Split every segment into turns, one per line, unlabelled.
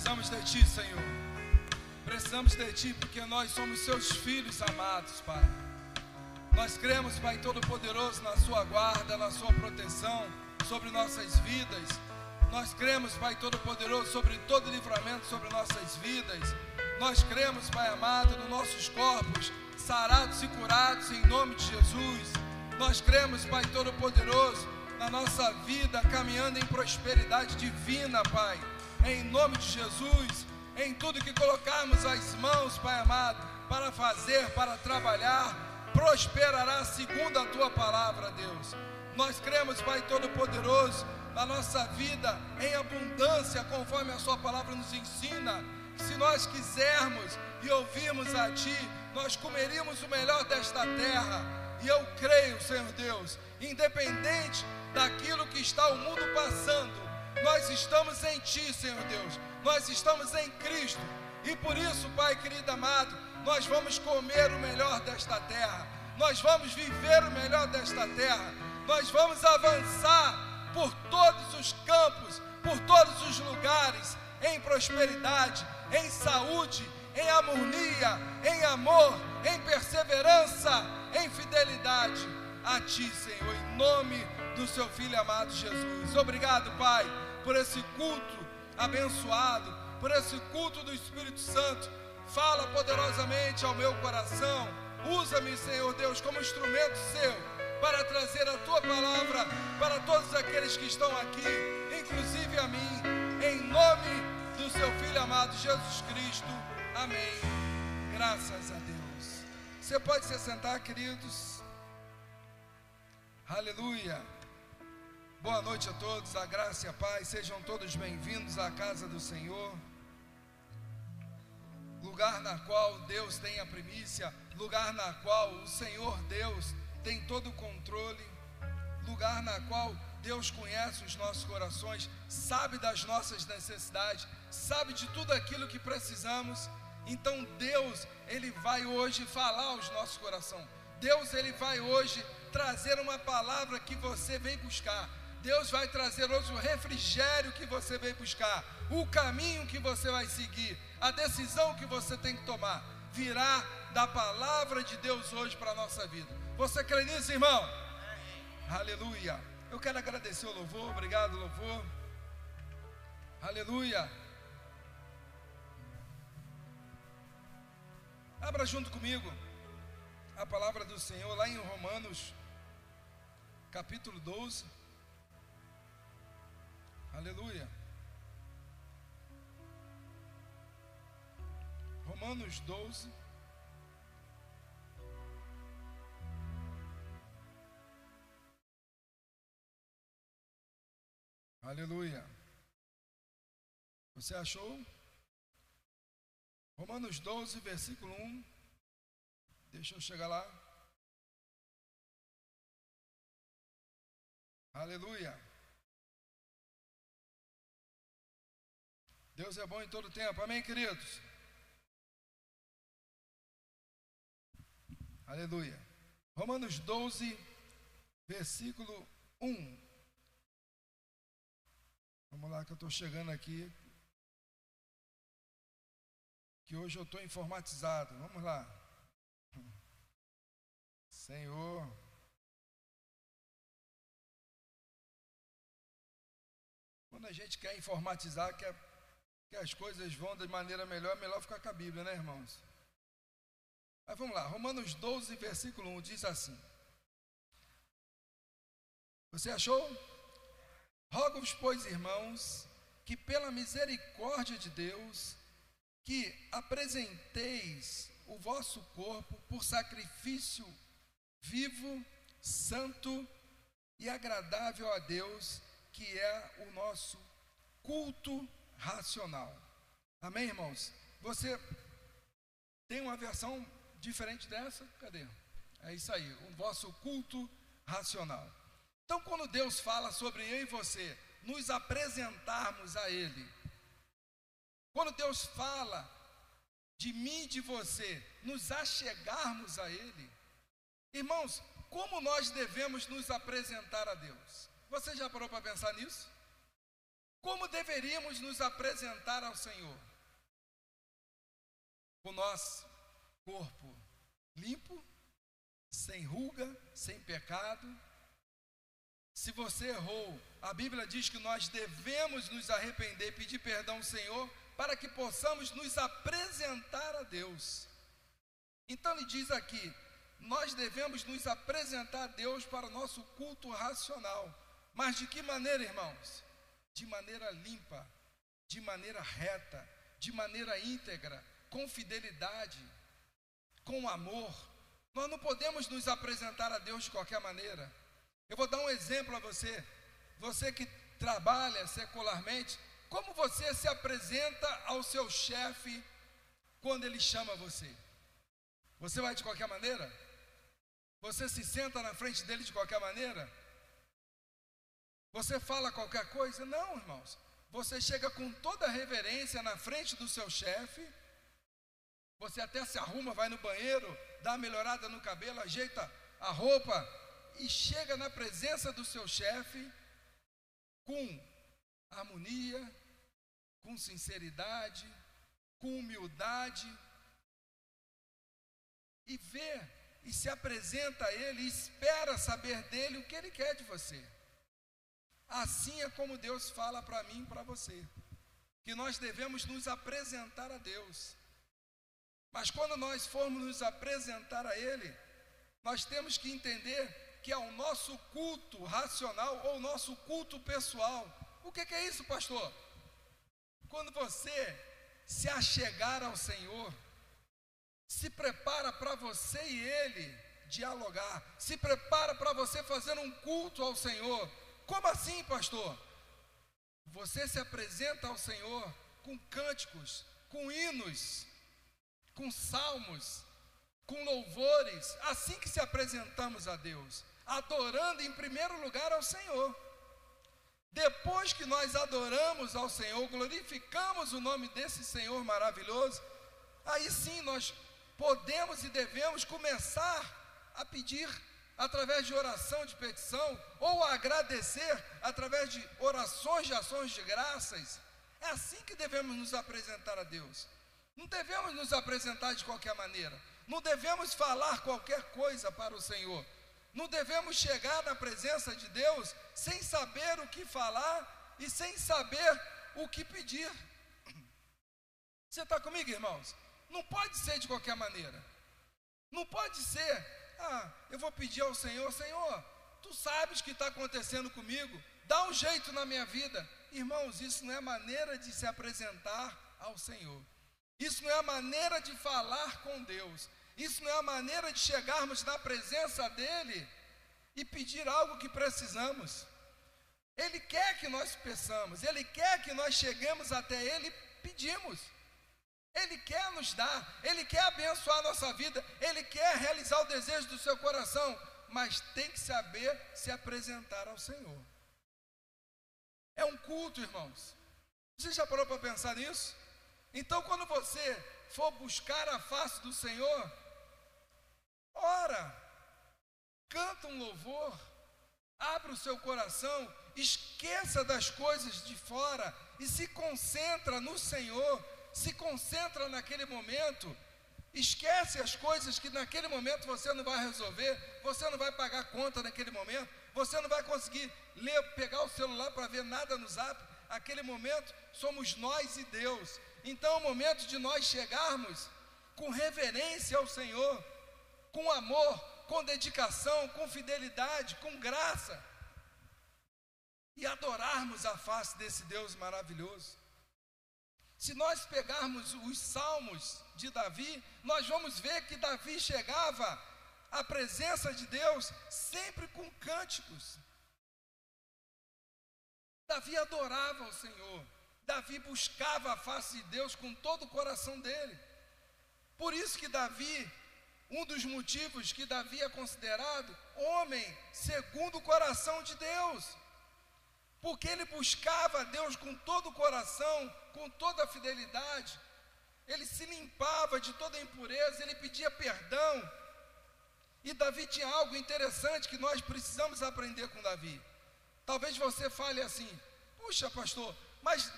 precisamos de Ti, Senhor. Precisamos de Ti porque nós somos Seus filhos amados, Pai. Nós cremos, Pai Todo-Poderoso, na Sua guarda, na Sua proteção sobre nossas vidas. Nós cremos, Pai Todo-Poderoso, sobre todo livramento sobre nossas vidas. Nós cremos, Pai amado, nos nossos corpos sarados e curados em nome de Jesus. Nós cremos, Pai Todo-Poderoso, na nossa vida caminhando em prosperidade divina, Pai. Em nome de Jesus, em tudo que colocarmos as mãos, Pai amado, para fazer, para trabalhar, prosperará segundo a tua palavra, Deus. Nós cremos, Pai Todo-Poderoso, na nossa vida em abundância, conforme a Sua palavra nos ensina. Se nós quisermos e ouvirmos a Ti, nós comeríamos o melhor desta terra. E eu creio, Senhor Deus, independente daquilo que está o mundo passando, nós estamos em Ti, Senhor Deus, nós estamos em Cristo. E por isso, Pai querido amado, nós vamos comer o melhor desta terra, nós vamos viver o melhor desta terra, nós vamos avançar por todos os campos, por todos os lugares, em prosperidade, em saúde, em harmonia, em amor, em perseverança, em fidelidade. A Ti, Senhor, em nome do Seu Filho amado Jesus. Obrigado, Pai, por esse culto abençoado, por esse culto do Espírito Santo. Fala poderosamente ao meu coração. Usa-me, Senhor Deus, como instrumento seu para trazer a tua palavra para todos aqueles que estão aqui, inclusive a mim, em nome do seu Filho amado Jesus Cristo. Amém. Graças a Deus. Você pode se sentar, queridos. Aleluia. Boa noite a todos, a graça e a paz. Sejam todos bem-vindos à casa do Senhor. Lugar na qual Deus tem a primícia, lugar na qual o Senhor Deus tem todo o controle, lugar na qual Deus conhece os nossos corações, sabe das nossas necessidades, sabe de tudo aquilo que precisamos. Então Deus, ele vai hoje falar aos nossos corações. Deus, ele vai hoje trazer uma palavra que você vem buscar. Deus vai trazer hoje o refrigério que você vem buscar, o caminho que você vai seguir, a decisão que você tem que tomar, virá da palavra de Deus hoje para a nossa vida. Você crê nisso, irmão? Aleluia. Eu quero agradecer o louvor, obrigado, louvor. Aleluia. Abra junto comigo a palavra do Senhor lá em Romanos, capítulo 12. Aleluia. Romanos 12. Aleluia. Você achou? Romanos 12, versículo 1. Deixa eu chegar lá. Aleluia. Deus é bom em todo tempo. Amém, queridos? Aleluia. Romanos 12, versículo 1. Vamos lá que eu estou chegando aqui. Que hoje eu estou informatizado. Vamos lá. Senhor. Quando a gente quer informatizar, quer que as coisas vão de maneira melhor, é melhor ficar com a Bíblia, né, irmãos? Mas vamos lá, Romanos 12, versículo 1 diz assim: Você achou? Rogo-vos, pois, irmãos, que pela misericórdia de Deus, que apresenteis o vosso corpo por sacrifício vivo, santo e agradável a Deus, que é o nosso culto racional. Amém, irmãos? Você tem uma versão diferente dessa? Cadê? É isso aí, o vosso culto racional. Então, quando Deus fala sobre eu e você nos apresentarmos a Ele, quando Deus fala de mim e de você nos achegarmos a Ele, irmãos, como nós devemos nos apresentar a Deus? Você já parou para pensar nisso? Como deveríamos nos apresentar ao Senhor? Com nosso corpo limpo, sem ruga, sem pecado. Se você errou, a Bíblia diz que nós devemos nos arrepender pedir perdão ao Senhor para que possamos nos apresentar a Deus. Então ele diz aqui: nós devemos nos apresentar a Deus para o nosso culto racional. Mas de que maneira, irmãos? De maneira limpa, de maneira reta, de maneira íntegra, com fidelidade, com amor. Nós não podemos nos apresentar a Deus de qualquer maneira. Eu vou dar um exemplo a você. Você que trabalha secularmente, como você se apresenta ao seu chefe quando ele chama você? Você vai de qualquer maneira? Você se senta na frente dele de qualquer maneira? Você fala qualquer coisa? Não, irmãos. Você chega com toda reverência na frente do seu chefe. Você até se arruma, vai no banheiro, dá uma melhorada no cabelo, ajeita a roupa e chega na presença do seu chefe com harmonia, com sinceridade, com humildade, e vê e se apresenta a Ele, e espera saber dele o que Ele quer de você. Assim é como Deus fala para mim e para você, que nós devemos nos apresentar a Deus. Mas quando nós formos nos apresentar a Ele, nós temos que entender que é o nosso culto racional ou o nosso culto pessoal. O que, que é isso, pastor? Quando você se achegar ao Senhor, se prepara para você e Ele dialogar, se prepara para você fazer um culto ao Senhor. Como assim, pastor? Você se apresenta ao Senhor com cânticos, com hinos, com salmos, com louvores, assim que se apresentamos a Deus, adorando em primeiro lugar ao Senhor. Depois que nós adoramos ao Senhor, glorificamos o nome desse Senhor maravilhoso, aí sim nós podemos e devemos começar a pedir através de oração de petição ou agradecer através de orações de ações de graças. É assim que devemos nos apresentar a Deus. Não devemos nos apresentar de qualquer maneira. Não devemos falar qualquer coisa para o Senhor. Não devemos chegar na presença de Deus sem saber o que falar e sem saber o que pedir. Você está comigo, irmãos? Não pode ser de qualquer maneira. Não pode ser, ah, eu vou pedir ao Senhor, Senhor, tu sabes o que está acontecendo comigo, dá um jeito na minha vida. Irmãos, isso não é maneira de se apresentar ao Senhor. Isso não é maneira de falar com Deus. Isso não é a maneira de chegarmos na presença dEle e pedir algo que precisamos. Ele quer que nós peçamos, Ele quer que nós cheguemos até Ele e pedimos. Ele quer nos dar, Ele quer abençoar a nossa vida, Ele quer realizar o desejo do seu coração, mas tem que saber se apresentar ao Senhor. É um culto, irmãos. Você já parou para pensar nisso? Então, quando você for buscar a face do Senhor, Ora, canta um louvor, abre o seu coração, esqueça das coisas de fora e se concentra no Senhor, se concentra naquele momento. Esquece as coisas que naquele momento você não vai resolver, você não vai pagar conta naquele momento, você não vai conseguir ler, pegar o celular para ver nada no zap. Aquele momento somos nós e Deus. Então é o momento de nós chegarmos com reverência ao Senhor, com amor, com dedicação, com fidelidade, com graça, e adorarmos a face desse Deus maravilhoso. Se nós pegarmos os salmos de Davi, nós vamos ver que Davi chegava à presença de Deus sempre com cânticos. Davi adorava o Senhor, Davi buscava a face de Deus com todo o coração dele. Por isso que Davi um dos motivos que Davi é considerado homem segundo o coração de Deus, porque ele buscava Deus com todo o coração, com toda a fidelidade, ele se limpava de toda a impureza, ele pedia perdão. E Davi tinha algo interessante que nós precisamos aprender com Davi. Talvez você fale assim: puxa, pastor, Mas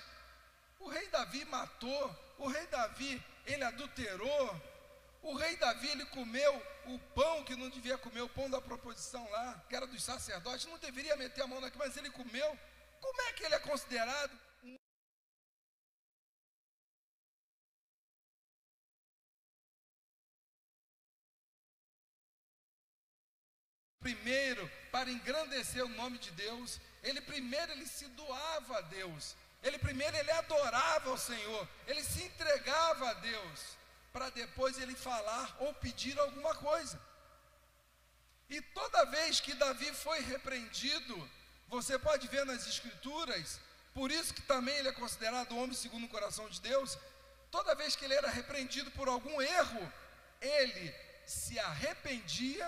o rei Davi matou, o rei Davi, ele adulterou, o rei Davi, ele comeu o pão que não devia comer, o pão da proposição lá, que era dos sacerdotes, não deveria meter a mão naquilo, mas ele comeu. Como é que ele é considerado primeiro para engrandecer o nome de Deus, ele primeiro ele se doava a Deus. Ele primeiro ele adorava o Senhor, ele se entregava a Deus, para depois ele falar ou pedir alguma coisa. E toda vez que Davi foi repreendido, você pode ver nas escrituras, por isso que também ele é considerado homem segundo o coração de Deus, toda vez que ele era repreendido por algum erro, ele se arrependia,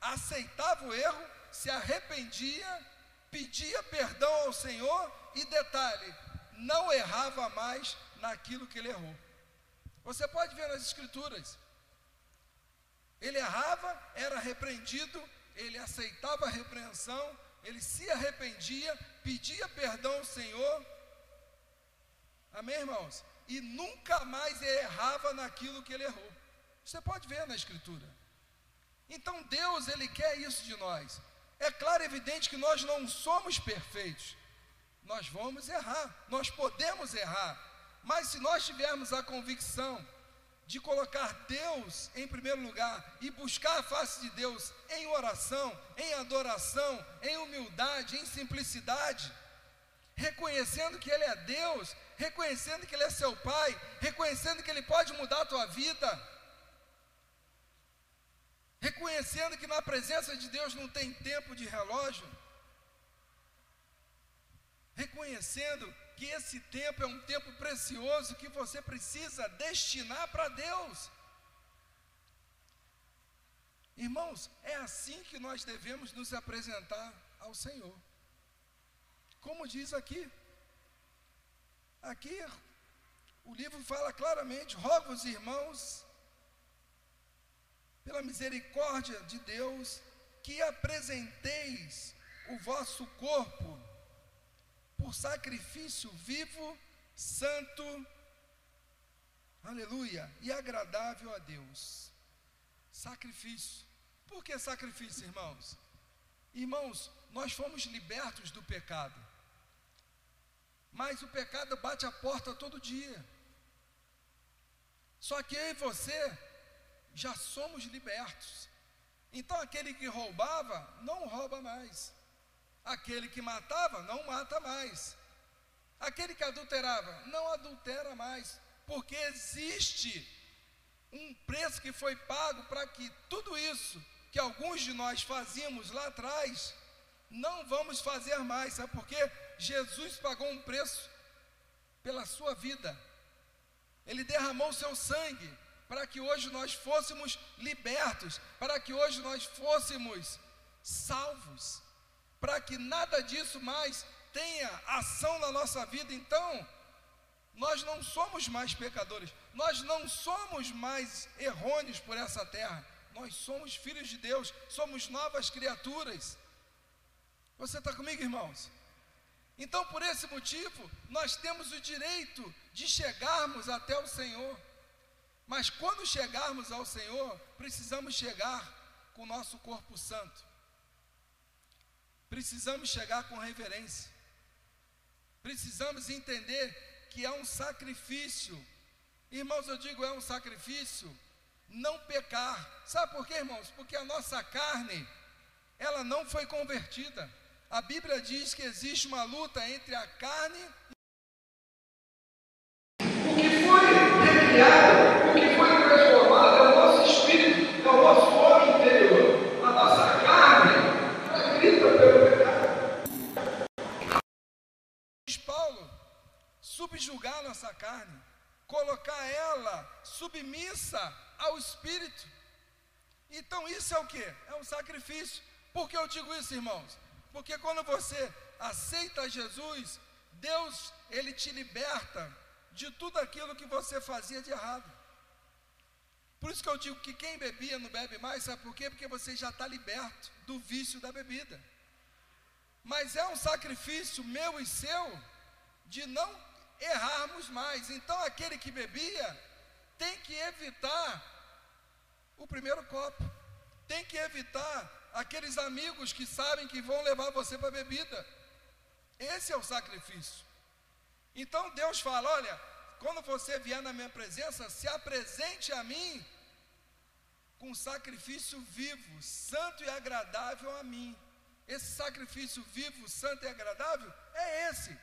aceitava o erro, se arrependia, pedia perdão ao Senhor e detalhe, não errava mais naquilo que ele errou. Você pode ver nas Escrituras. Ele errava, era repreendido, ele aceitava a repreensão, ele se arrependia, pedia perdão ao Senhor. Amém, irmãos? E nunca mais errava naquilo que ele errou. Você pode ver na Escritura. Então Deus, Ele quer isso de nós. É claro e evidente que nós não somos perfeitos nós vamos errar, nós podemos errar, mas se nós tivermos a convicção de colocar Deus em primeiro lugar e buscar a face de Deus em oração, em adoração, em humildade, em simplicidade, reconhecendo que Ele é Deus, reconhecendo que Ele é seu Pai, reconhecendo que Ele pode mudar a tua vida, reconhecendo que na presença de Deus não tem tempo de relógio, reconhecendo que esse tempo é um tempo precioso que você precisa destinar para Deus. Irmãos, é assim que nós devemos nos apresentar ao Senhor. Como diz aqui, aqui o livro fala claramente: rogo-vos, irmãos, pela misericórdia de Deus, que apresenteis o vosso corpo por sacrifício vivo, santo, aleluia, e agradável a Deus. Sacrifício. Por que sacrifício, irmãos? Irmãos, nós fomos libertos do pecado. Mas o pecado bate a porta todo dia. Só que eu e você já somos libertos. Então aquele que roubava, não rouba mais. Aquele que matava, não mata mais. Aquele que adulterava, não adultera mais. Porque existe um preço que foi pago para que tudo isso que alguns de nós fazíamos lá atrás, não vamos fazer mais. Sabe por quê? Jesus pagou um preço pela sua vida. Ele derramou seu sangue para que hoje nós fôssemos libertos, para que hoje nós fôssemos salvos para que nada disso mais tenha ação na nossa vida. Então, nós não somos mais pecadores, nós não somos mais errôneos por essa terra, nós somos filhos de Deus, somos novas criaturas. Você está comigo, irmãos? Então, por esse motivo, nós temos o direito de chegarmos até o Senhor. Mas quando chegarmos ao Senhor, precisamos chegar com o nosso corpo santo precisamos chegar com reverência. Precisamos entender que é um sacrifício. Irmãos, eu digo é um sacrifício não pecar. Sabe por quê, irmãos? Porque a nossa carne, ela não foi convertida. A Bíblia diz que existe uma luta entre a carne o que foi recriado, o que foi transformado é o nosso espírito, é o nosso homem interior. A nossa carne é grita pelo subjugar nossa carne, colocar ela submissa ao espírito. Então isso é o que? É um sacrifício. Por que eu digo isso, irmãos? Porque quando você aceita Jesus, Deus, ele te liberta de tudo aquilo que você fazia de errado. Por isso que eu digo que quem bebia não bebe mais, sabe por quê? Porque você já está liberto do vício da bebida. Mas é um sacrifício meu e seu de não errarmos mais. Então, aquele que bebia tem que evitar o primeiro copo, tem que evitar aqueles amigos que sabem que vão levar você para a bebida. Esse é o sacrifício. Então Deus fala: olha, quando você vier na minha presença, se apresente a mim com sacrifício vivo, santo e agradável a mim. Esse sacrifício vivo, santo e agradável é esse: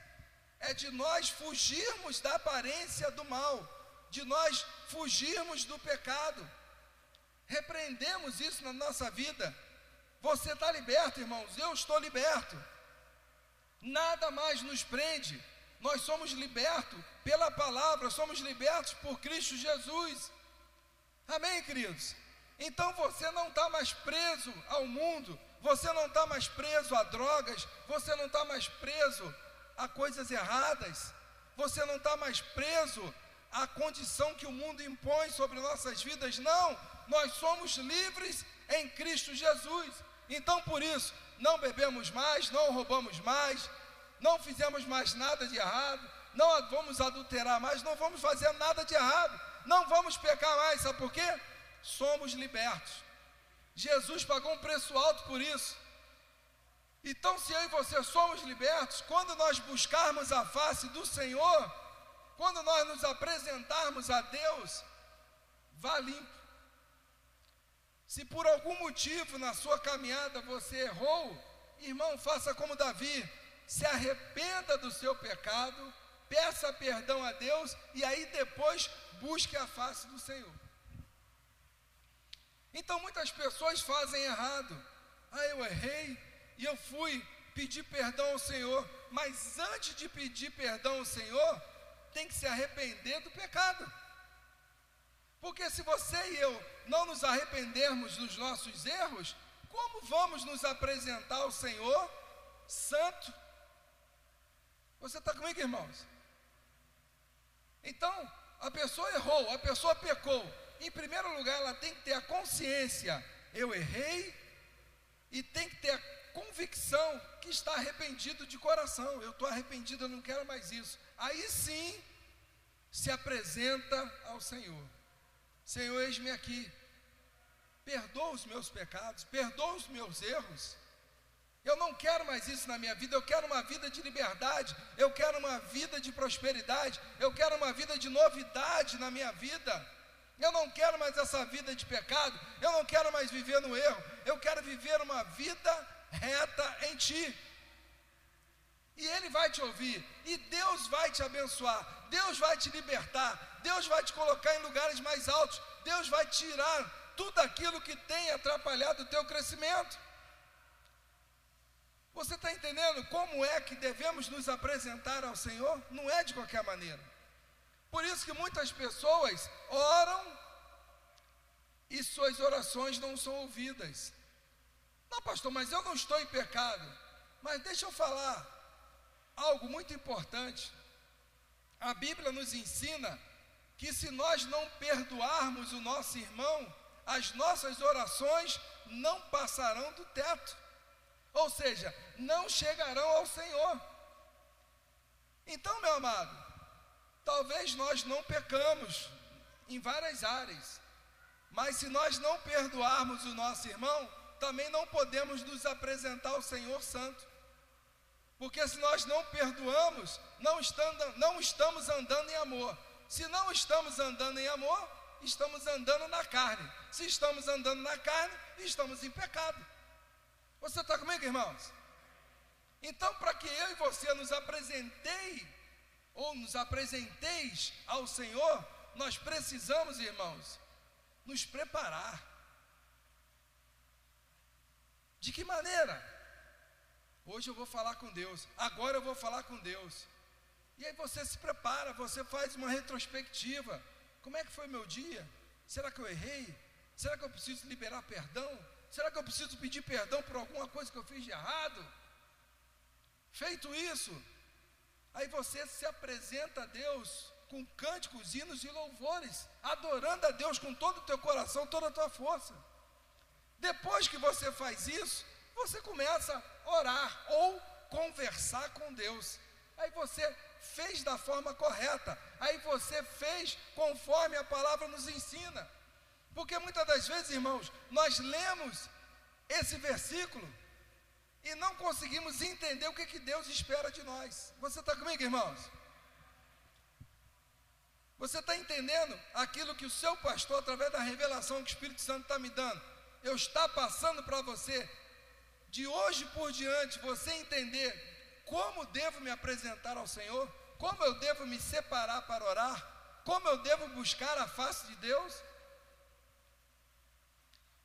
é de nós fugirmos da aparência do mal, de nós fugirmos do pecado. Repreendemos isso na nossa vida. Você está liberto, irmãos, eu estou liberto. Nada mais nos prende. Nós somos libertos pela palavra, somos libertos por Cristo Jesus. Amém, queridos? Então você não está mais preso ao mundo, você não está mais preso a drogas, você não está mais preso a coisas erradas, você não está mais preso à condição que o mundo impõe sobre nossas vidas, não, nós somos livres em Cristo Jesus. Então por isso, não bebemos mais, não roubamos mais, não fizemos mais nada de errado, não vamos adulterar mais, não vamos fazer nada de errado, não vamos pecar mais, sabe por quê? Somos libertos. Jesus pagou um preço alto por isso. Então, se eu e você somos libertos, quando nós buscarmos a face do Senhor, quando nós nos apresentarmos a Deus, vá limpo. Se por algum motivo na sua caminhada você errou, irmão, faça como Davi, se arrependa do seu pecado, peça perdão a Deus e aí depois busque a face do Senhor. Então muitas pessoas fazem errado. Ah, eu errei e eu fui pedir perdão ao Senhor, mas antes de pedir perdão ao Senhor, tem que se arrepender do pecado. Porque se você e eu não nos arrependermos dos nossos erros, como vamos nos apresentar ao Senhor santo? Você está comigo, irmãos? Então, a pessoa errou, a pessoa pecou. Em primeiro lugar, ela tem que ter a consciência: eu errei, e tem que ter a convicção que está arrependido de coração. Eu estou arrependido, eu não quero mais isso. Aí sim, se apresenta ao Senhor. Senhor, eis-me aqui. Perdoa os meus pecados, perdoa os meus erros. Eu não quero mais isso na minha vida, eu quero uma vida de liberdade, eu quero uma vida de prosperidade, eu quero uma vida de novidade na minha vida. Eu não quero mais essa vida de pecado, eu não quero mais viver no erro, eu quero viver uma vida reta em Ti. E Ele vai te ouvir, e Deus vai te abençoar, Deus vai te libertar, Deus vai te colocar em lugares mais altos, Deus vai tirar tudo aquilo que tem atrapalhado o teu crescimento. Você está entendendo como é que devemos nos apresentar ao Senhor? Não é de qualquer maneira. Por isso que muitas pessoas oram e suas orações não são ouvidas. Não, pastor, mas eu não estou em pecado. Mas deixa eu falar algo muito importante. A Bíblia nos ensina que se nós não perdoarmos o nosso irmão, as nossas orações não passarão do teto ou seja, não chegarão ao Senhor. Então, meu amado, talvez nós não pecamos em várias áreas, mas se nós não perdoarmos o nosso irmão, também não podemos nos apresentar ao Senhor Santo. Porque se nós não perdoamos, não, estando, não estamos andando em amor. Se não estamos andando em amor, estamos andando na carne. Se estamos andando na carne, estamos em pecado. Você está comigo, irmãos? Então, para que eu e você nos apresentei, ou nos apresenteis ao Senhor, nós precisamos, irmãos, nos preparar. De que maneira? Hoje eu vou falar com Deus, agora eu vou falar com Deus. E aí você se prepara, você faz uma retrospectiva. Como é que foi meu dia? Será que eu errei? Será que eu preciso liberar perdão? Será que eu preciso pedir perdão por alguma coisa que eu fiz de errado? Feito isso, aí você se apresenta a Deus com cânticos, hinos e louvores, adorando a Deus com todo o teu coração, toda a tua força. Depois que você faz isso, você começa a orar ou conversar com Deus. Aí você fez da forma correta, aí você fez conforme a palavra nos ensina. Porque muitas das vezes, irmãos, nós lemos esse versículo e não conseguimos entender o que, que Deus espera de nós. Você está comigo, irmãos? Você está entendendo aquilo que o seu pastor, através da revelação que o Espírito Santo está me dando? Eu está passando para você, de hoje por diante, você entender como devo me apresentar ao Senhor, como eu devo me separar para orar, como eu devo buscar a face de Deus.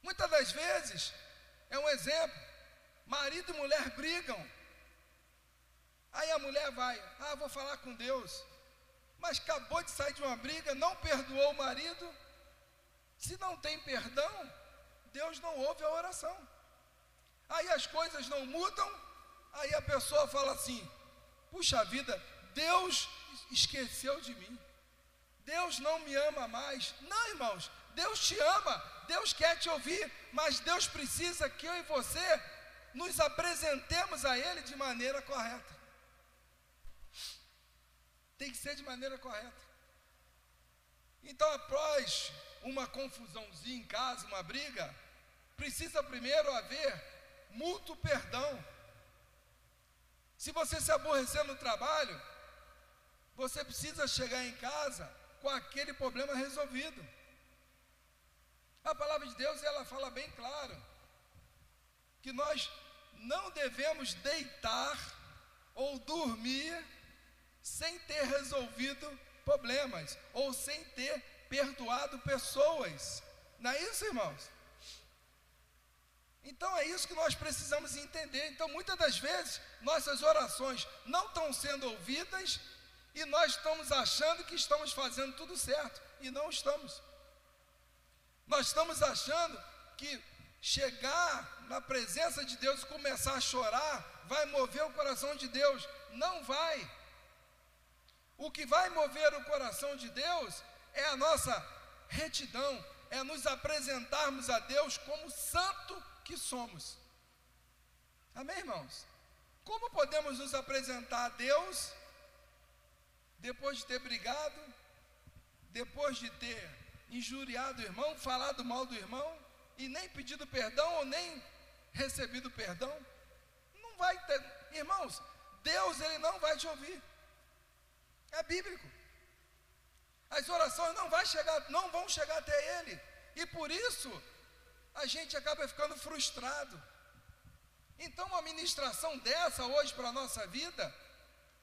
Muitas das vezes, é um exemplo, marido e mulher brigam, aí a mulher vai, ah, vou falar com Deus, mas acabou de sair de uma briga, não perdoou o marido. Se não tem perdão, Deus não ouve a oração. Aí as coisas não mudam, aí a pessoa fala assim: puxa vida, Deus esqueceu de mim. Deus não me ama mais. Não, irmãos, Deus te ama, Deus quer te ouvir, mas Deus precisa que eu e você nos apresentemos a Ele de maneira correta tem que ser de maneira correta. Então, após uma confusãozinha em casa, uma briga, precisa primeiro haver mútuo perdão. Se você se aborrecer no trabalho, você precisa chegar em casa com aquele problema resolvido. A palavra de Deus, ela fala bem claro que nós não devemos deitar ou dormir sem ter resolvido problemas ou sem ter perdoado pessoas. Não é isso, irmãos? Então é isso que nós precisamos entender. Então, muitas das vezes, nossas orações não estão sendo ouvidas e nós estamos achando que estamos fazendo tudo certo e não estamos. Nós estamos achando que chegar na presença de Deus e começar a chorar vai mover o coração de Deus. Não vai. O que vai mover o coração de Deus é a nossa retidão, é nos apresentarmos a Deus como santo que somos. Amém, irmãos? Como podemos nos apresentar a Deus depois de ter brigado, depois de ter injuriado o irmão, falado mal do irmão e nem pedido perdão ou nem recebido perdão? Não vai ter, irmãos, Deus ele não vai te ouvir. É bíblico. As orações não, vai chegar, não vão chegar até Ele. E por isso, a gente acaba ficando frustrado. Então, uma ministração dessa hoje para a nossa vida,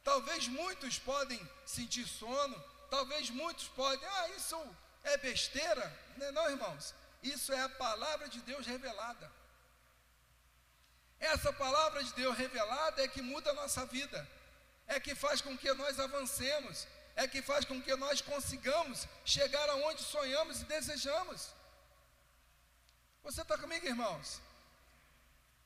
talvez muitos podem sentir sono, talvez muitos podem, ah, isso é besteira. Não, é não, irmãos. Isso é a palavra de Deus revelada. Essa palavra de Deus revelada é que muda a nossa vida é que faz com que nós avancemos, é que faz com que nós consigamos chegar aonde sonhamos e desejamos. Você está comigo, irmãos?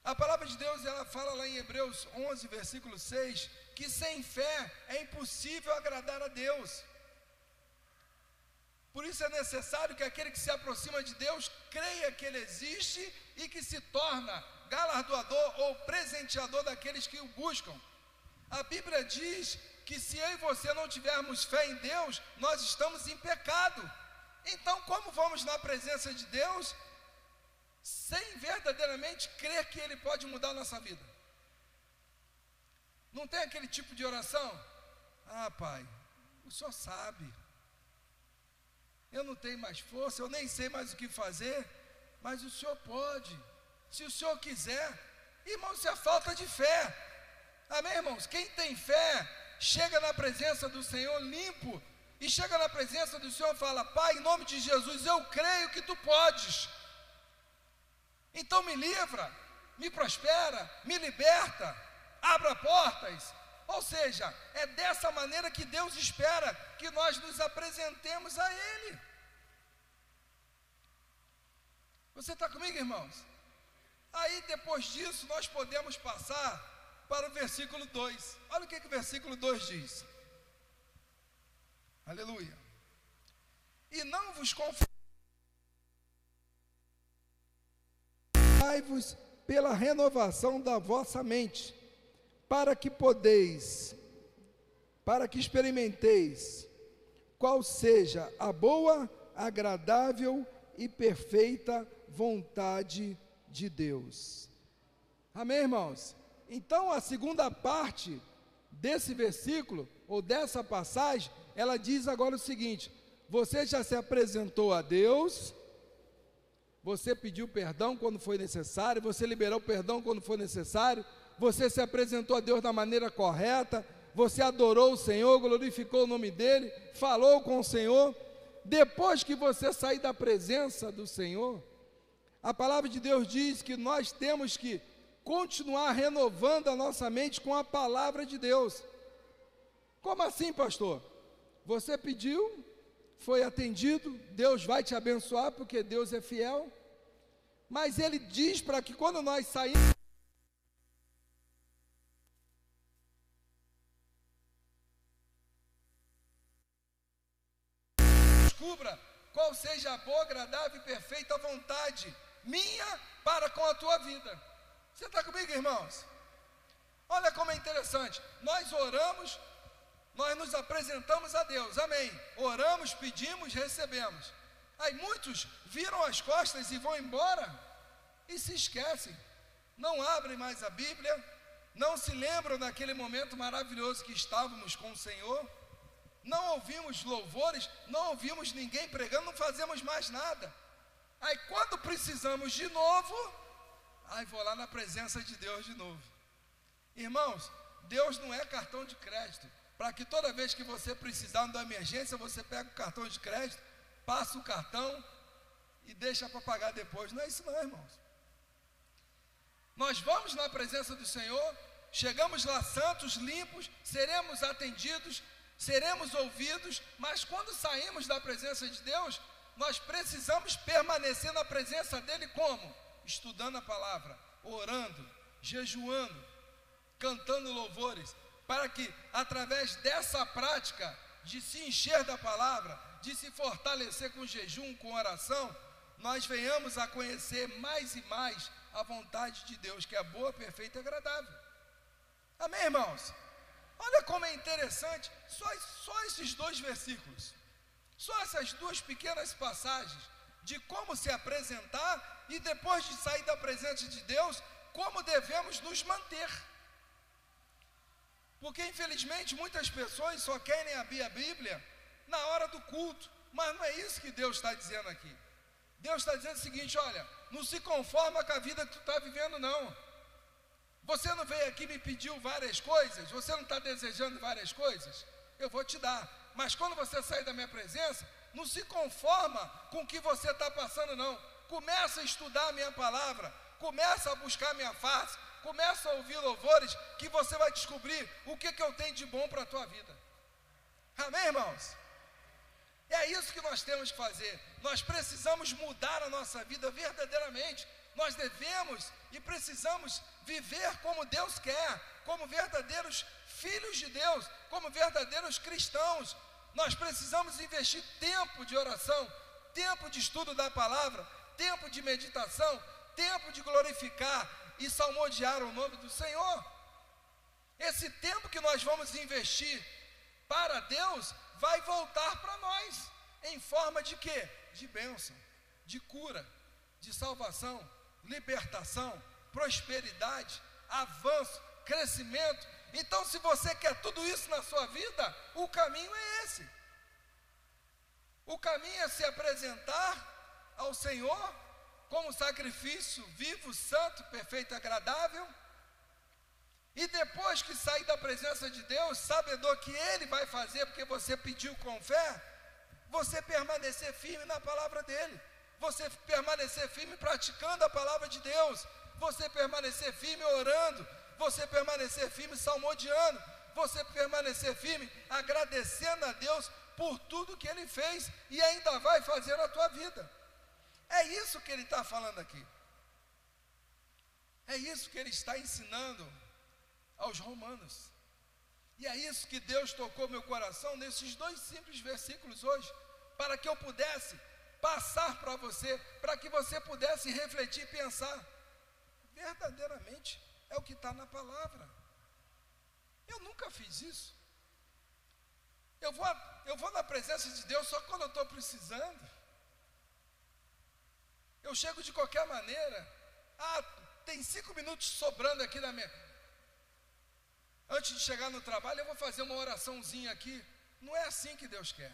A palavra de Deus, ela fala lá em Hebreus 11, versículo 6, que sem fé é impossível agradar a Deus. Por isso é necessário que aquele que se aproxima de Deus creia que Ele existe e que se torna galardoador ou presenteador daqueles que o buscam. A Bíblia diz que se eu e você não tivermos fé em Deus, nós estamos em pecado. Então, como vamos na presença de Deus sem verdadeiramente crer que Ele pode mudar a nossa vida? Não tem aquele tipo de oração? Ah, Pai, o Senhor sabe. Eu não tenho mais força, eu nem sei mais o que fazer, mas o Senhor pode. Se o Senhor quiser, irmão, isso é falta de fé. Amém, irmãos? Quem tem fé, chega na presença do Senhor limpo, e chega na presença do Senhor e fala: Pai, em nome de Jesus, eu creio que tu podes. Então me livra, me prospera, me liberta, abra portas. Ou seja, é dessa maneira que Deus espera que nós nos apresentemos a Ele. Você está comigo, irmãos? Aí depois disso nós podemos passar para o versículo 2. Olha o que, que o versículo 2 diz. Aleluia. E não vos conformai-vos pela renovação da vossa mente, para que podeis para que experimenteis qual seja a boa, agradável e perfeita vontade de Deus. Amém, irmãos? Então, a segunda parte desse versículo, ou dessa passagem, ela diz agora o seguinte: você já se apresentou a Deus, você pediu perdão quando foi necessário, você liberou perdão quando foi necessário, você se apresentou a Deus da maneira correta, você adorou o Senhor, glorificou o nome dEle, falou com o Senhor. Depois que você sair da presença do Senhor, a palavra de Deus diz que nós temos que continuar renovando a nossa mente com a palavra de Deus. Como assim, pastor? Você pediu, foi atendido, Deus vai te abençoar porque Deus é fiel. Mas ele diz para que quando nós saímos descubra qual seja a boa, agradável e perfeita vontade minha para com a tua vida. Você está comigo, irmãos? Olha como é interessante. Nós oramos, nós nos apresentamos a Deus, amém. Oramos, pedimos, recebemos. Aí muitos viram as costas e vão embora e se esquecem. Não abrem mais a Bíblia, não se lembram daquele momento maravilhoso que estávamos com o Senhor não ouvimos louvores, não ouvimos ninguém pregando, não fazemos mais nada. Aí quando precisamos de novo, aí vou lá na presença de Deus de novo. Irmãos, Deus não é cartão de crédito. Para que toda vez que você precisar de uma emergência, você pega o cartão de crédito, passa o cartão e deixa para pagar depois. Não é isso não, irmãos. Nós vamos na presença do Senhor, chegamos lá santos, limpos, seremos atendidos, seremos ouvidos, mas quando saímos da presença de Deus, nós precisamos permanecer na presença dEle como? Estudando a palavra, orando, jejuando, cantando louvores, para que através dessa prática de se encher da palavra, de se fortalecer com jejum, com oração, nós venhamos a conhecer mais e mais a vontade de Deus, que é boa, perfeita e agradável. Amém, irmãos? Olha como é interessante, só, só esses dois versículos, só essas duas pequenas passagens de como se apresentar e depois de sair da presença de Deus, como devemos nos manter. Porque infelizmente muitas pessoas só querem abrir a Bíblia na hora do culto, mas não é isso que Deus está dizendo aqui. Deus está dizendo o seguinte: olha, não se conforma com a vida que tu está vivendo, não. Você não veio aqui me pediu várias coisas? Você não está desejando várias coisas? Eu vou te dar. Mas quando você sair da minha presença, não se conforma com o que você está passando, não. Começa a estudar a minha palavra, começa a buscar a minha face, começa a ouvir louvores, que você vai descobrir o que, que eu tenho de bom para a tua vida. Amém, irmãos? É isso que nós temos que fazer. Nós precisamos mudar a nossa vida verdadeiramente. Nós devemos e precisamos viver como Deus quer, como verdadeiros filhos de Deus, como verdadeiros cristãos. Nós precisamos investir tempo de oração, tempo de estudo da palavra, tempo de meditação, tempo de glorificar e salmodiar o nome do Senhor. Esse tempo que nós vamos investir para Deus vai voltar para nós em forma de quê? De bênção, de cura, de salvação, libertação, prosperidade, avanço, crescimento. Então, se você quer tudo isso na sua vida, o caminho é esse. O caminho é se apresentar ao Senhor como sacrifício vivo, santo, perfeito, agradável. E depois que sair da presença de Deus, sabedor que Ele vai fazer, porque você pediu com fé, você permanecer firme na palavra dEle você permanecer firme praticando a palavra de Deus, você permanecer firme orando, você permanecer firme salmodiando, você permanecer firme agradecendo a Deus por tudo que Ele fez e ainda vai fazer na tua vida. É isso que Ele está falando aqui. É isso que Ele está ensinando aos romanos. E é isso que Deus tocou meu coração nesses dois simples versículos hoje, para que eu pudesse passar para você, para que você pudesse refletir e pensar. Verdadeiramente é o que está na palavra. Eu nunca fiz isso. Eu vou, eu vou na presença de Deus só quando eu estou precisando. Eu chego de qualquer maneira. Ah, tem cinco minutos sobrando aqui na minha. Antes de chegar no trabalho, eu vou fazer uma oraçãozinha aqui. Não é assim que Deus quer.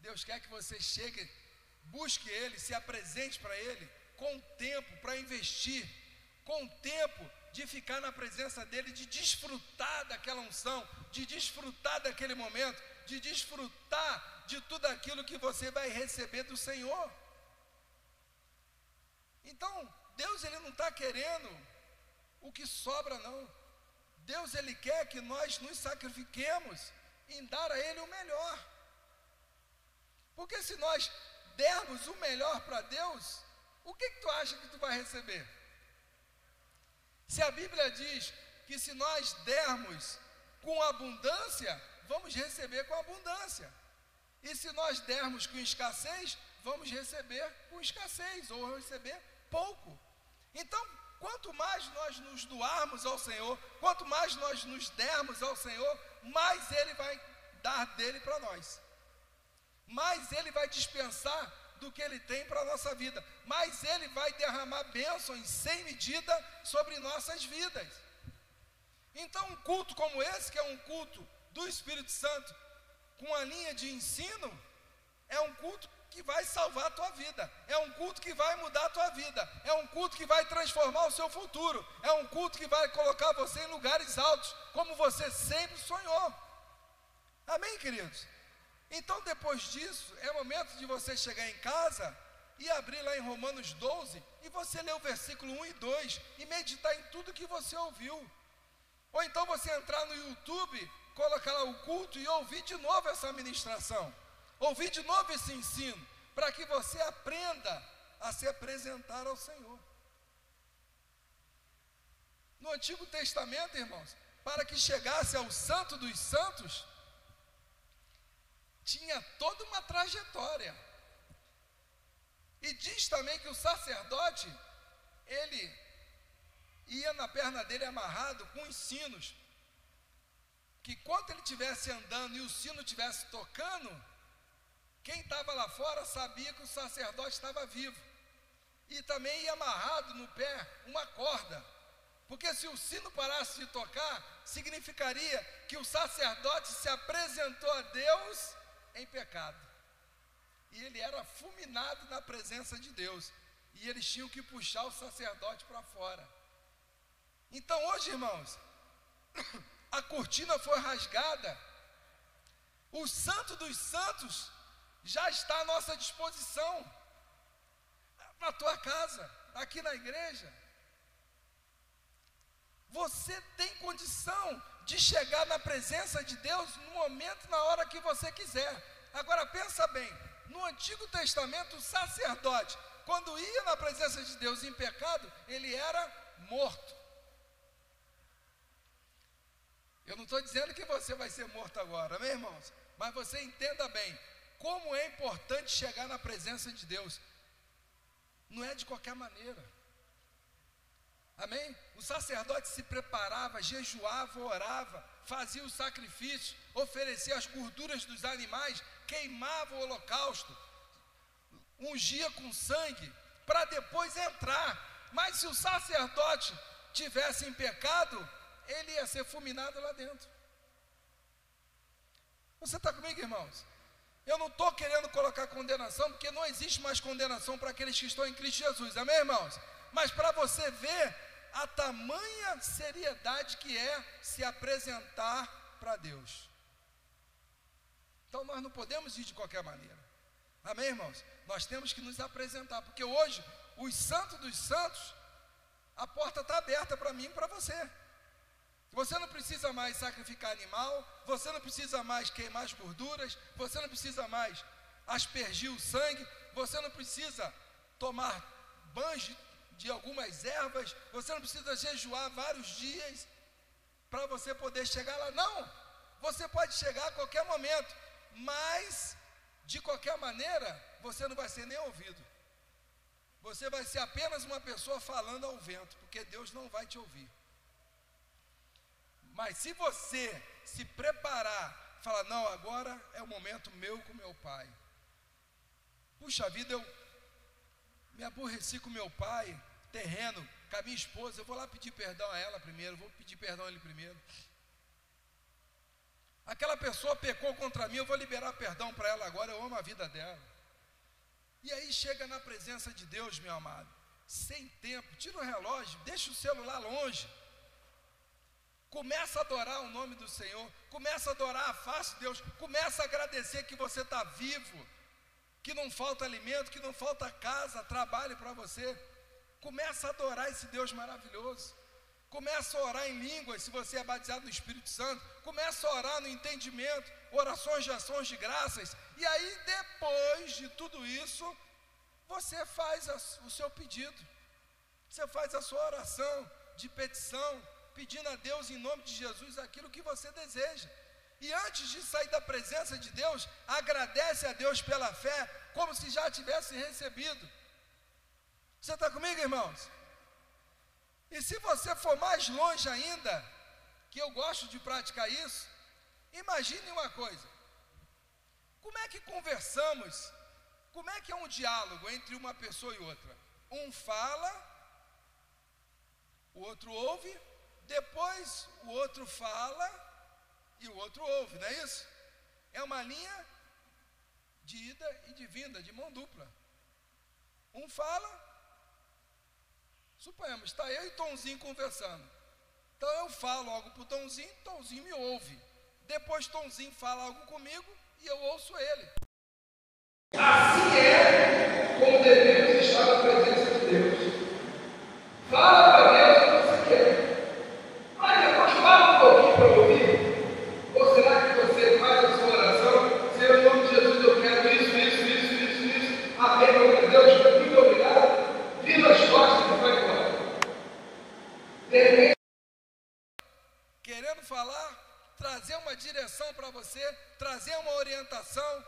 Deus quer que você chegue, busque Ele, se apresente para Ele, com tempo para investir, com tempo de ficar na presença dEle, de desfrutar daquela unção, de desfrutar daquele momento, de desfrutar de tudo aquilo que você vai receber do Senhor. Então, Deus ele não está querendo o que sobra, não. Deus ele quer que nós nos sacrifiquemos em dar a Ele o melhor. Porque se nós dermos o melhor para Deus, o que, que tu acha que tu vai receber? Se a Bíblia diz que se nós dermos com abundância, vamos receber com abundância. E se nós dermos com escassez, vamos receber com escassez ou receber pouco. Então, quanto mais nós nos doarmos ao Senhor, quanto mais nós nos dermos ao Senhor, mais Ele vai dar dele para nós. Mais Ele vai dispensar do que Ele tem para a nossa vida. Mais Ele vai derramar bênçãos sem medida sobre nossas vidas. Então, um culto como esse, que é um culto do Espírito Santo, com a linha de ensino, é um culto que vai salvar a tua vida, é um culto que vai mudar a tua vida, é um culto que vai transformar o seu futuro, é um culto que vai colocar você em lugares altos, como você sempre sonhou. Amém, queridos? Então, depois disso, é momento de você chegar em casa e abrir lá em Romanos 12 e você ler o versículo 1 e 2 e meditar em tudo que você ouviu. Ou então você entrar no YouTube, colocar lá o culto e ouvir de novo essa ministração ouvir de novo esse ensino, para que você aprenda a se apresentar ao Senhor. No Antigo Testamento, irmãos, para que chegasse ao Santo dos Santos, tinha toda uma trajetória. E diz também que o sacerdote, ele ia na perna dele amarrado com os sinos. Que quando ele estivesse andando e o sino estivesse tocando, quem estava lá fora sabia que o sacerdote estava vivo. E também ia amarrado no pé uma corda. Porque se o sino parasse de tocar, significaria que o sacerdote se apresentou a Deus em pecado. E ele era fulminado na presença de Deus. E eles tinham que puxar o sacerdote para fora. Então hoje, irmãos, a cortina foi rasgada. O santo dos santos já está à nossa disposição na tua casa, aqui na igreja. Você tem condição de chegar na presença de Deus no momento, na hora que você quiser. Agora pensa bem, no Antigo Testamento, o sacerdote, quando ia na presença de Deus em pecado, ele era morto. Eu não estou dizendo que você vai ser morto agora, meus irmãos? Mas você entenda bem, como é importante chegar na presença de Deus. Não é de qualquer maneira. Amém? O sacerdote se preparava, jejuava, orava, fazia o sacrifício, oferecia as gorduras dos animais, queimava o holocausto, ungia com sangue, para depois entrar. Mas se o sacerdote tivesse em pecado, ele ia ser fulminado lá dentro. Você está comigo, irmãos? Eu não estou querendo colocar condenação, porque não existe mais condenação para aqueles que estão em Cristo Jesus, amém, irmãos? Mas para você ver a tamanha seriedade que é se apresentar para Deus. Então nós não podemos ir de qualquer maneira, amém, irmãos? Nós temos que nos apresentar, porque hoje, os santos dos santos, a porta está aberta para mim e para você. Você não precisa mais sacrificar animal, você não precisa mais queimar as gorduras, você não precisa mais aspergir o sangue, você não precisa tomar banho de algumas ervas, você não precisa jejuar vários dias para você poder chegar lá. Não! Você pode chegar a qualquer momento, mas de qualquer maneira você não vai ser nem ouvido. Você vai ser apenas uma pessoa falando ao vento, porque Deus não vai te ouvir. Mas se você se preparar fala: Não, agora é o momento meu com meu pai. Puxa vida, eu me aborreci com meu pai, terreno, com a minha esposa. Eu vou lá pedir perdão a ela primeiro, vou pedir perdão a ele primeiro. Aquela pessoa pecou contra mim, eu vou liberar perdão para ela agora, eu amo a vida dela. E aí chega na presença de Deus, meu amado, sem tempo, tira o relógio, deixa o celular longe. Começa a adorar o nome do Senhor, começa a adorar a face de Deus, começa a agradecer que você está vivo, que não falta alimento, que não falta casa, trabalho para você. Começa a adorar esse Deus maravilhoso. Começa a orar em línguas, se você é batizado no Espírito Santo. Começa a orar no entendimento, orações de ações de graças. E aí, depois de tudo isso, você faz o seu pedido. Você faz a sua oração de petição, pedindo a Deus em nome de Jesus aquilo que você deseja. E antes de sair da presença de Deus, agradece a Deus pela fé, como se já tivesse recebido. Você está comigo, irmãos? E se você for mais longe ainda, que eu gosto de praticar isso, imagine uma coisa: como é que conversamos? Como é que é um diálogo entre uma pessoa e outra? Um fala, o outro ouve, depois o outro fala e o outro ouve, não é isso? É uma linha de ida e de vinda, de mão dupla. Um fala, suponhamos, está eu e Tomzinho conversando. Então eu falo algo para o Tomzinho, Tomzinho me ouve. Depois Tomzinho fala algo comigo e eu ouço ele. Assim é como devemos estar na presença de Deus. Fala para Querendo falar, trazer uma direção para você, trazer uma orientação,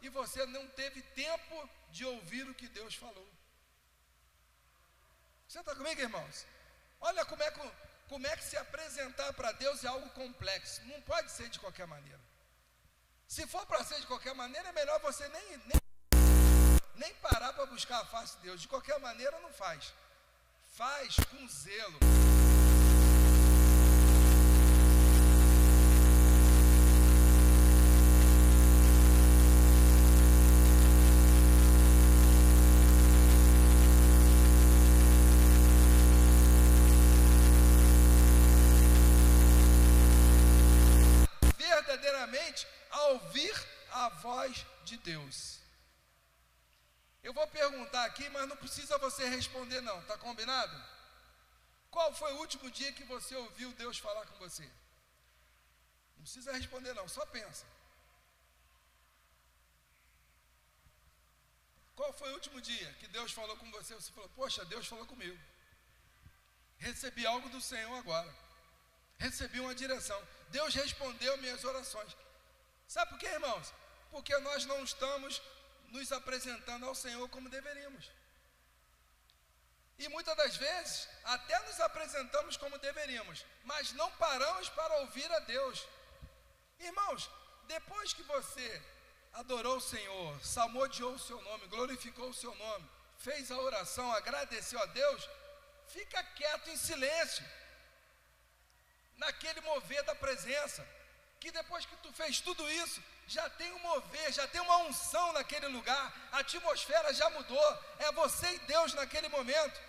e você não teve tempo de ouvir o que Deus falou. Você está comigo, irmãos? Olha como é que, como é que se apresentar para Deus é algo complexo. Não pode ser de qualquer maneira. Se for para ser de qualquer maneira, é melhor você nem, nem, nem parar para buscar a face de Deus. De qualquer maneira, não faz. Faz com zelo. Verdadeiramente a ouvir a voz de Deus. Eu vou perguntar aqui, mas não precisa você responder, não, está combinado? Qual foi o último dia que você ouviu Deus falar com você? Não precisa responder, não, só pensa. Qual foi o último dia que Deus falou com você? Você falou, poxa, Deus falou comigo. Recebi algo do Senhor agora. Recebi uma direção. Deus respondeu minhas orações. Sabe por quê, irmãos? Porque nós não estamos nos apresentando ao Senhor como deveríamos. E muitas das vezes, até nos apresentamos como deveríamos, mas não paramos para ouvir a Deus. Irmãos, depois que você adorou o Senhor, salmodiou o seu nome, glorificou o seu nome, fez a oração, agradeceu a Deus, fica quieto em silêncio, naquele mover da presença. Que depois que tu fez tudo isso, já tem um mover, já tem uma unção naquele lugar, a atmosfera já mudou, é você e Deus naquele momento.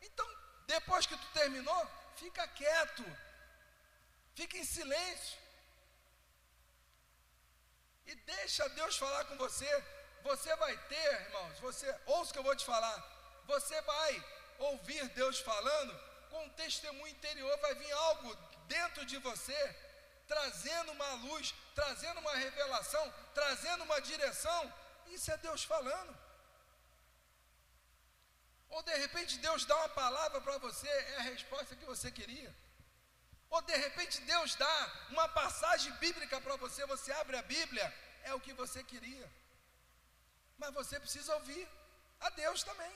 Então, depois que tu terminou, fica quieto, fica em silêncio, e deixa Deus falar com você. Você vai ter, irmãos, você, ouça o que eu vou te falar, você vai ouvir Deus falando com um testemunho interior, vai vir algo dentro de você trazendo uma luz, trazendo uma revelação, trazendo uma direção. Isso é Deus falando. Ou de repente Deus dá uma palavra para você, é a resposta que você queria. Ou de repente Deus dá uma passagem bíblica para você, você abre a Bíblia, é o que você queria. Mas você precisa ouvir a Deus também.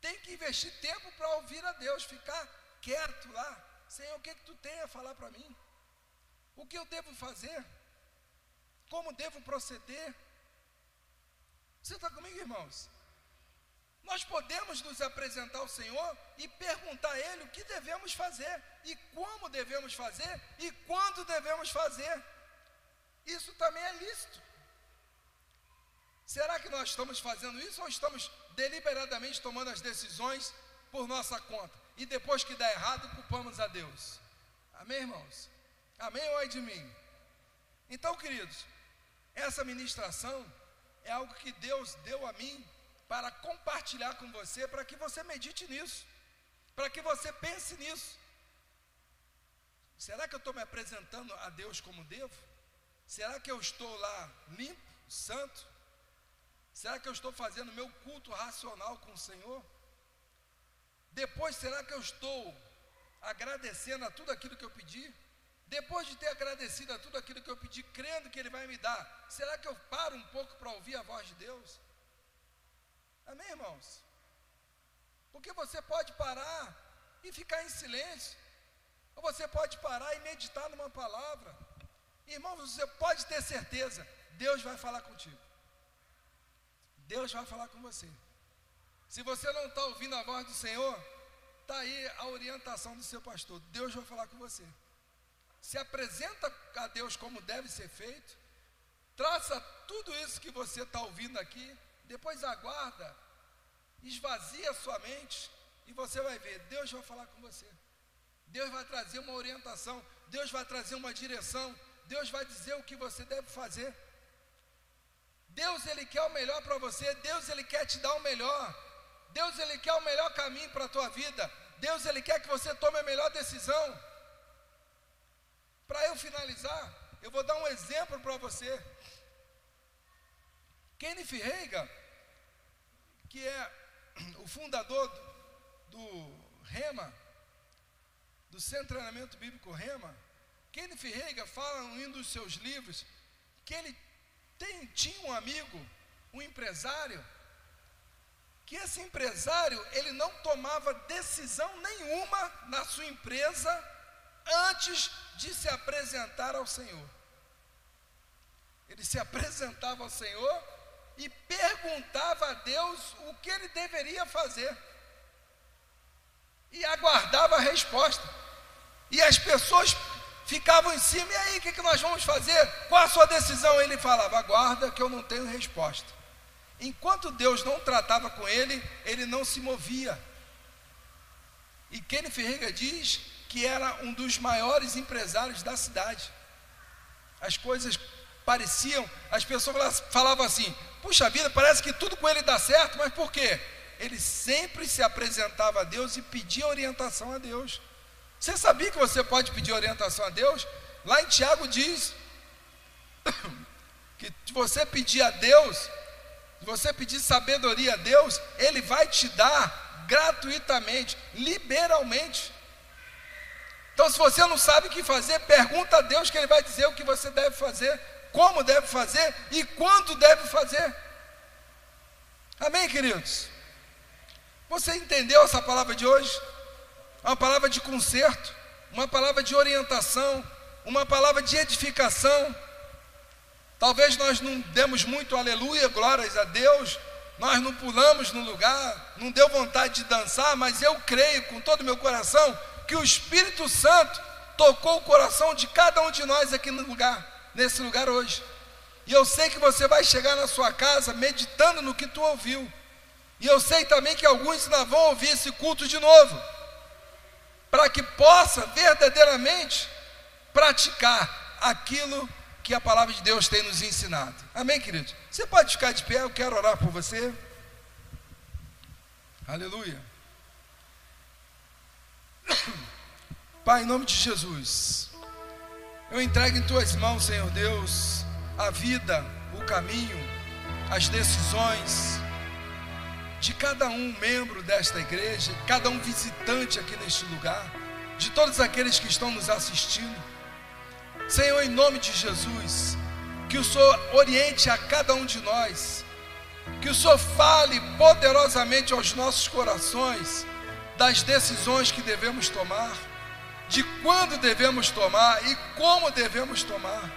Tem que investir tempo para ouvir a Deus, ficar quieto lá. Senhor, o que, que tu tem a falar para mim? O que eu devo fazer? como devo proceder. Você está comigo, irmãos? Nós podemos nos apresentar ao Senhor e perguntar a Ele o que devemos fazer, e como devemos fazer, e quando devemos fazer. Isso também é lícito. Será que nós estamos fazendo isso ou estamos deliberadamente tomando as decisões por nossa conta? E depois que dá errado, culpamos a Deus. Amém, irmãos? Amém ou é de mim? Então, queridos, essa ministração é algo que Deus deu a mim para compartilhar com você, para que você medite nisso, para que você pense nisso. Será que eu estou me apresentando a Deus como devo? Será que eu estou lá limpo, santo? Será que eu estou fazendo meu culto racional com o Senhor? Depois, será que eu estou agradecendo a tudo aquilo que eu pedi? Depois de ter agradecido a tudo aquilo que eu pedi, crendo que Ele vai me dar, será que eu paro um pouco para ouvir a voz de Deus? Amém, irmãos? Porque você pode parar e ficar em silêncio, ou você pode parar e meditar numa palavra. Irmãos, você pode ter certeza, Deus vai falar contigo. Deus vai falar com você. Se você não está ouvindo a voz do Senhor, está aí a orientação do seu pastor. Deus vai falar com você se apresenta a Deus como deve ser feito, traça tudo isso que você está ouvindo aqui, depois aguarda, esvazia a sua mente e você vai ver, Deus vai falar com você. Deus vai trazer uma orientação, Deus vai trazer uma direção, Deus vai dizer o que você deve fazer. Deus ele quer o melhor para você, Deus ele quer te dar o melhor. Deus ele quer o melhor caminho para a tua vida. Deus ele quer que você tome a melhor decisão. Para eu finalizar, eu vou dar um exemplo para você. Kenneth Reagan, que é o fundador do, REMA, do Centro de Treinamento Bíblico REMA, Kenneth Reagan fala em um dos seus livros que ele tem, tinha um amigo, um empresário, que esse empresário ele não tomava decisão nenhuma na sua empresa antes de se apresentar ao Senhor. Ele se apresentava ao Senhor e perguntava a Deus o que ele deveria fazer. E aguardava a resposta. E as pessoas ficavam em cima, e aí, o que, que nós vamos fazer? Qual a sua decisão? Ele falava, aguarda que eu não tenho resposta. Enquanto Deus não tratava com ele, ele não se movia. E Kenny Ferreira diz que era um dos maiores empresários da cidade. As coisas pareciam, as pessoas falavam assim: puxa vida, parece que tudo com ele dá certo, mas por quê? Ele sempre se apresentava a Deus e pedia orientação a Deus. Você sabia que você pode pedir orientação a Deus? Lá em Tiago diz que você pedir a Deus, se você pedir sabedoria a Deus, Ele vai te dar gratuitamente, liberalmente. Então, se você não sabe o que fazer, pergunta a Deus que Ele vai dizer o que você deve fazer, como deve fazer e quando deve fazer. Amém, queridos? Você entendeu essa palavra de hoje? Uma palavra de conserto, uma palavra de orientação, uma palavra de edificação. Talvez nós não demos muito aleluia, glórias a Deus, nós não pulamos no lugar, não deu vontade de dançar, mas eu creio com todo o meu coração que o Espírito Santo tocou o coração de cada um de nós aqui no lugar, nesse lugar hoje. E eu sei que você vai chegar na sua casa meditando no que tu ouviu. E eu sei também que alguns ainda vão ouvir esse culto de novo, para que possa verdadeiramente praticar aquilo que a palavra de Deus tem nos ensinado. Amém, queridos? Você pode ficar de pé, eu quero orar por você. Aleluia. Pai, em nome de Jesus, eu entrego em tuas mãos, Senhor Deus, a vida, o caminho, as decisões de cada um membro desta igreja, cada um visitante aqui neste lugar, de todos aqueles que estão nos assistindo. Senhor, em nome de Jesus, que o Senhor oriente a cada um de nós, que o Senhor fale poderosamente aos nossos corações das decisões que devemos tomar, de quando devemos tomar e como devemos tomar.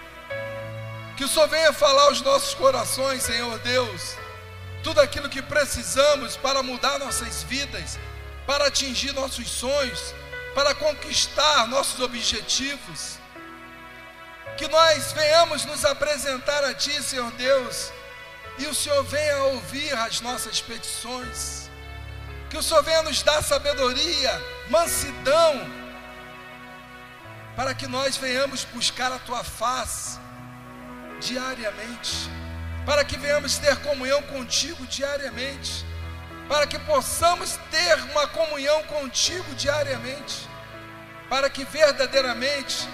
Que o Senhor venha falar aos nossos corações, Senhor Deus, tudo aquilo que precisamos para mudar nossas vidas, para atingir nossos sonhos, para conquistar nossos objetivos. Que nós venhamos nos apresentar a Ti, Senhor Deus, e o Senhor venha ouvir as nossas petições. Que o Senhor venha nos dar sabedoria, mansidão, para que nós venhamos buscar a Tua face diariamente, para que venhamos ter comunhão contigo diariamente, para que possamos ter uma comunhão contigo diariamente, para que verdadeiramente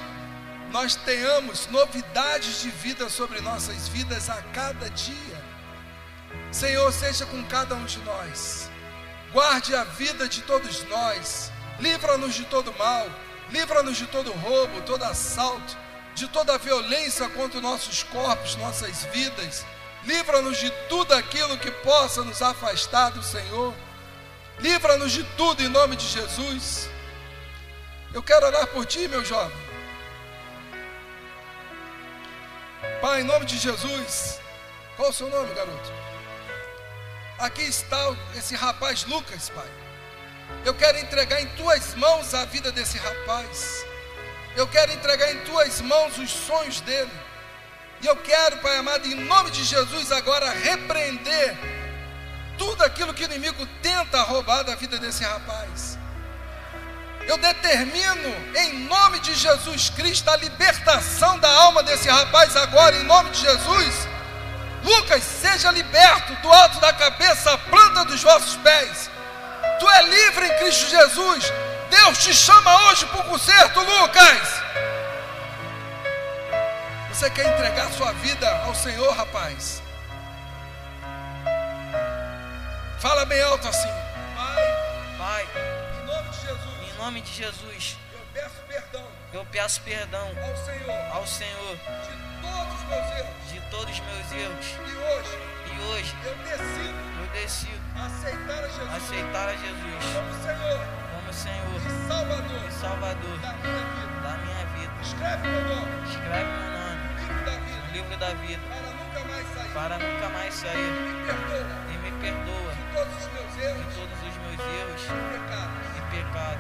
nós tenhamos novidades de vida sobre nossas vidas a cada dia. Senhor, seja com cada um de nós, guarde a vida de todos nós, livra-nos de todo mal, livra-nos de todo roubo, todo assalto de toda violência contra nossos corpos, nossas vidas. Livra-nos de tudo aquilo que possa nos afastar do Senhor. Livra-nos de tudo em nome de Jesus. Eu quero orar por ti, meu jovem. Pai, em nome de Jesus. Qual o seu nome, garoto? Aqui está esse rapaz Lucas, Pai. Eu quero entregar em tuas mãos a vida desse rapaz. Eu quero entregar em tuas mãos os sonhos dele. E eu quero, Pai amado, em nome de Jesus, agora repreender tudo aquilo que o inimigo tenta roubar da vida desse rapaz. Eu determino, em nome de Jesus Cristo, a libertação da alma desse rapaz agora, em nome de Jesus. Lucas, seja liberto do alto da cabeça à planta dos vossos pés. Tu é livre em Cristo Jesus. Deus te chama hoje para o conserto, Lucas. Você quer entregar sua vida ao Senhor, rapaz? Fala bem alto assim.
Pai, Pai,
nome de Jesus. Eu peço perdão.
Eu peço perdão
ao Senhor.
Ao Senhor.
De todos os meus erros.
De todos os meus erros.
E hoje.
E hoje.
Eu decido.
Eu decido.
Aceitar a Jesus.
Aceitar a Jesus.
Como Senhor
como Senhor
e Salvador,
e Salvador
da, minha vida.
da minha vida.
Escreve meu nome,
escreve meu nome
no livro da vida,
no livro da vida
para nunca mais sair,
para nunca mais sair.
E me perdoa,
e me perdoa
de todos os meus erros,
de todos os meus erros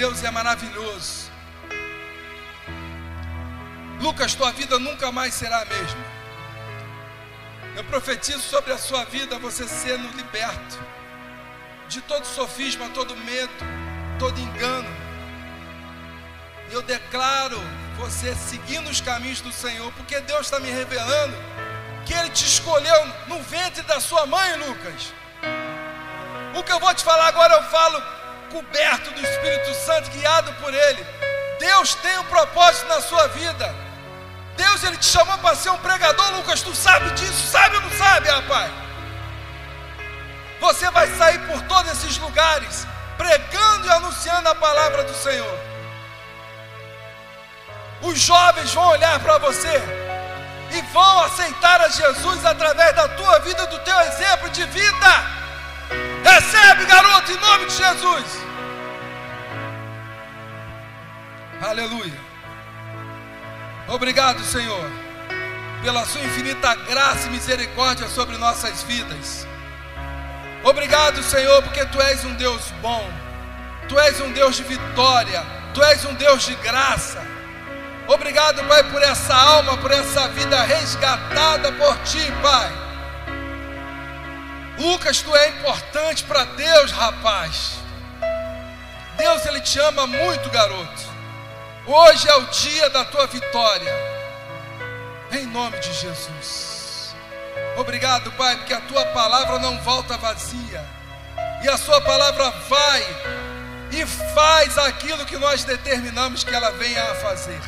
Deus é maravilhoso. Lucas, tua vida nunca mais será a mesma. Eu profetizo sobre a sua vida você sendo liberto de todo sofisma, todo medo, todo engano. E eu declaro você seguindo os caminhos do Senhor, porque Deus está me revelando que Ele te escolheu no ventre da sua mãe, Lucas. O que eu vou te falar agora eu falo coberto do Espírito Santo, guiado por Ele. Deus tem um propósito na sua vida. Deus ele te chamou para ser um pregador, Lucas. Tu sabe disso? Sabe ou não sabe, rapaz? Você vai sair por todos esses lugares, pregando e anunciando a palavra do Senhor. Os jovens vão olhar para você e vão aceitar a Jesus através da tua vida, do teu exemplo de vida. Recebe, garoto, em nome de Jesus. Aleluia. Obrigado, Senhor, pela Sua infinita graça e misericórdia sobre nossas vidas. Obrigado, Senhor, porque Tu és um Deus bom, Tu és um Deus de vitória, Tu és um Deus de graça. Obrigado, Pai, por essa alma, por essa vida resgatada por Ti, Pai. Lucas, tu é importante para Deus, rapaz. Deus, Ele te ama muito, garoto. Hoje é o dia da tua vitória. Em nome de Jesus. Obrigado, Pai, porque a tua palavra não volta vazia. E a sua palavra vai e faz aquilo que nós determinamos que ela venha a fazer.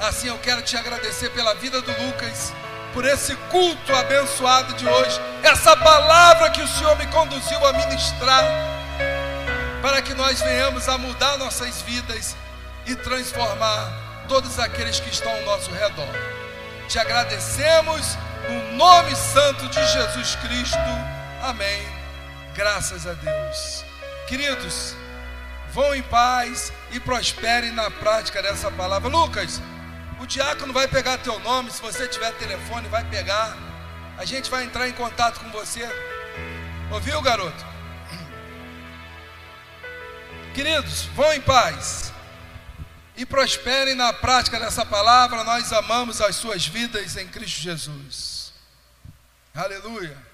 Assim eu quero te agradecer pela vida do Lucas por esse culto abençoado de hoje, essa palavra que o Senhor me conduziu a ministrar, para que nós venhamos a mudar nossas vidas e transformar todos aqueles que estão ao nosso redor. Te agradecemos no nome santo de Jesus Cristo. Amém. Graças a Deus. Queridos, vão em paz e prosperem na prática dessa palavra. Lucas, o diácono vai pegar teu nome, se você tiver telefone, vai pegar. A gente vai entrar em contato com você. Ouviu, garoto? Queridos, vão em paz e prosperem na prática dessa palavra. Nós amamos as suas vidas em Cristo Jesus. Aleluia.